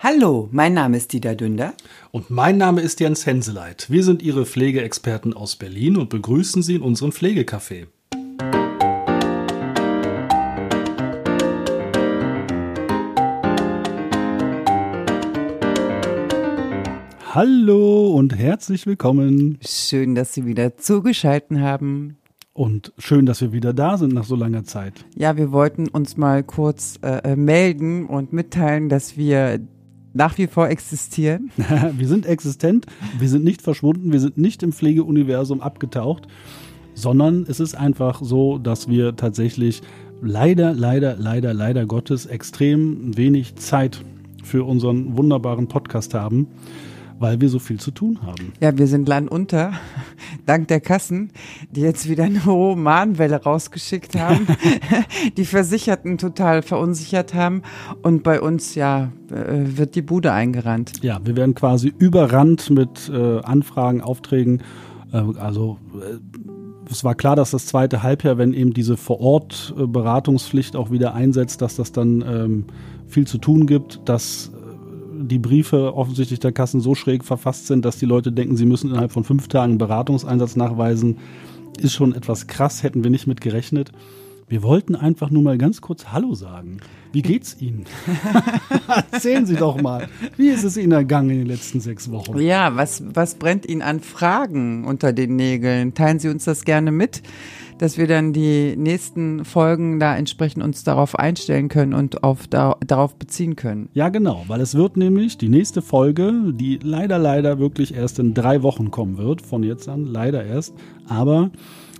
Hallo, mein Name ist Dieter Dünder. Und mein Name ist Jens Henseleit. Wir sind Ihre Pflegeexperten aus Berlin und begrüßen Sie in unserem Pflegecafé. Hallo und herzlich willkommen. Schön, dass Sie wieder zugeschaltet haben. Und schön, dass wir wieder da sind nach so langer Zeit. Ja, wir wollten uns mal kurz äh, melden und mitteilen, dass wir nach wie vor existieren. wir sind existent, wir sind nicht verschwunden, wir sind nicht im Pflegeuniversum abgetaucht, sondern es ist einfach so, dass wir tatsächlich leider, leider, leider, leider Gottes extrem wenig Zeit für unseren wunderbaren Podcast haben weil wir so viel zu tun haben. Ja, wir sind landunter, dank der Kassen, die jetzt wieder eine hohe Mahnwelle rausgeschickt haben, die Versicherten total verunsichert haben und bei uns ja äh, wird die Bude eingerannt. Ja, wir werden quasi überrannt mit äh, Anfragen, Aufträgen. Äh, also äh, es war klar, dass das zweite Halbjahr, wenn eben diese Vor-Ort-Beratungspflicht auch wieder einsetzt, dass das dann ähm, viel zu tun gibt, dass die Briefe offensichtlich der Kassen so schräg verfasst sind, dass die Leute denken, sie müssen innerhalb von fünf Tagen Beratungseinsatz nachweisen, ist schon etwas krass, hätten wir nicht mit gerechnet. Wir wollten einfach nur mal ganz kurz Hallo sagen. Wie geht's Ihnen? Erzählen Sie doch mal, wie ist es Ihnen ergangen in den letzten sechs Wochen? Ja, was, was brennt Ihnen an Fragen unter den Nägeln? Teilen Sie uns das gerne mit dass wir dann die nächsten Folgen da entsprechend uns darauf einstellen können und auf, da, darauf beziehen können. Ja, genau, weil es wird nämlich die nächste Folge, die leider, leider wirklich erst in drei Wochen kommen wird, von jetzt an, leider erst, aber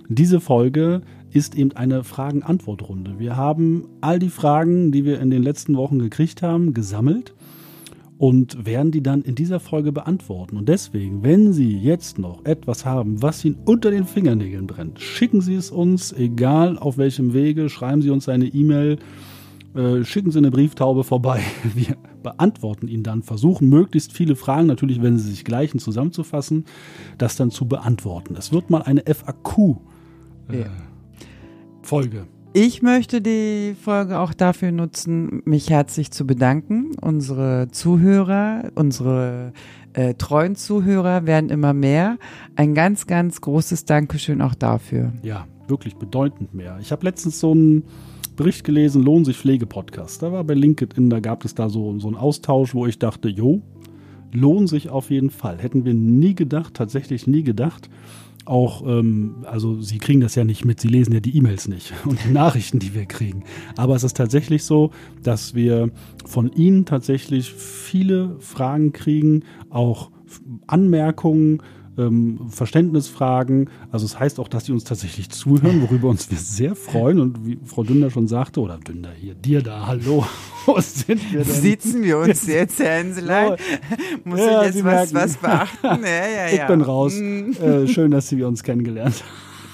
diese Folge ist eben eine Fragen-Antwort-Runde. Wir haben all die Fragen, die wir in den letzten Wochen gekriegt haben, gesammelt und werden die dann in dieser Folge beantworten. Und deswegen, wenn Sie jetzt noch etwas haben, was Ihnen unter den Fingernägeln brennt, schicken Sie es uns, egal auf welchem Wege, schreiben Sie uns eine E-Mail, äh, schicken Sie eine Brieftaube vorbei. Wir beantworten Ihnen dann, versuchen möglichst viele Fragen, natürlich wenn Sie sich gleichen, zusammenzufassen, das dann zu beantworten. Es wird mal eine FAQ-Folge. Äh, ja. Ich möchte die Folge auch dafür nutzen, mich herzlich zu bedanken. Unsere Zuhörer, unsere äh, treuen Zuhörer werden immer mehr. Ein ganz, ganz großes Dankeschön auch dafür. Ja, wirklich bedeutend mehr. Ich habe letztens so einen Bericht gelesen, Lohn sich Pflege-Podcast. Da war bei LinkedIn, da gab es da so, so einen Austausch, wo ich dachte, jo, lohnt sich auf jeden Fall. Hätten wir nie gedacht, tatsächlich nie gedacht auch, ähm, also Sie kriegen das ja nicht mit, Sie lesen ja die E-Mails nicht und die Nachrichten, die wir kriegen. Aber es ist tatsächlich so, dass wir von Ihnen tatsächlich viele Fragen kriegen, auch Anmerkungen, ähm, Verständnisfragen. Also es heißt auch, dass sie uns tatsächlich zuhören, worüber uns wir sehr freuen. Und wie Frau Dünder schon sagte, oder Dünder hier, dir da, hallo, wo sind wir denn? Sitzen wir uns jetzt, Herr Henselein? Muss ja, ich jetzt was, was, beachten? Ja, ja. Ich bin raus. Mm. Äh, schön, dass Sie uns kennengelernt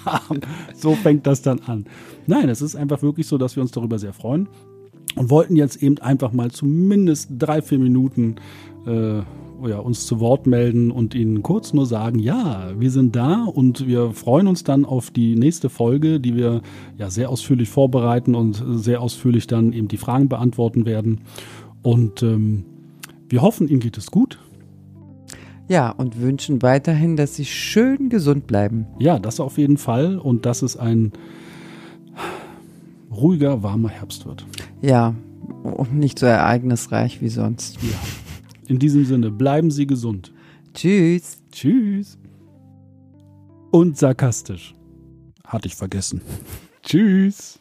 haben. So fängt das dann an. Nein, es ist einfach wirklich so, dass wir uns darüber sehr freuen und wollten jetzt eben einfach mal zumindest drei, vier Minuten äh, ja, uns zu Wort melden und Ihnen kurz nur sagen, ja, wir sind da und wir freuen uns dann auf die nächste Folge, die wir ja sehr ausführlich vorbereiten und sehr ausführlich dann eben die Fragen beantworten werden. Und ähm, wir hoffen, Ihnen geht es gut. Ja, und wünschen weiterhin, dass Sie schön gesund bleiben. Ja, das auf jeden Fall und dass es ein ruhiger, warmer Herbst wird. Ja, und nicht so ereignisreich wie sonst. Ja. In diesem Sinne, bleiben Sie gesund. Tschüss. Tschüss. Und sarkastisch. Hatte ich vergessen. Tschüss.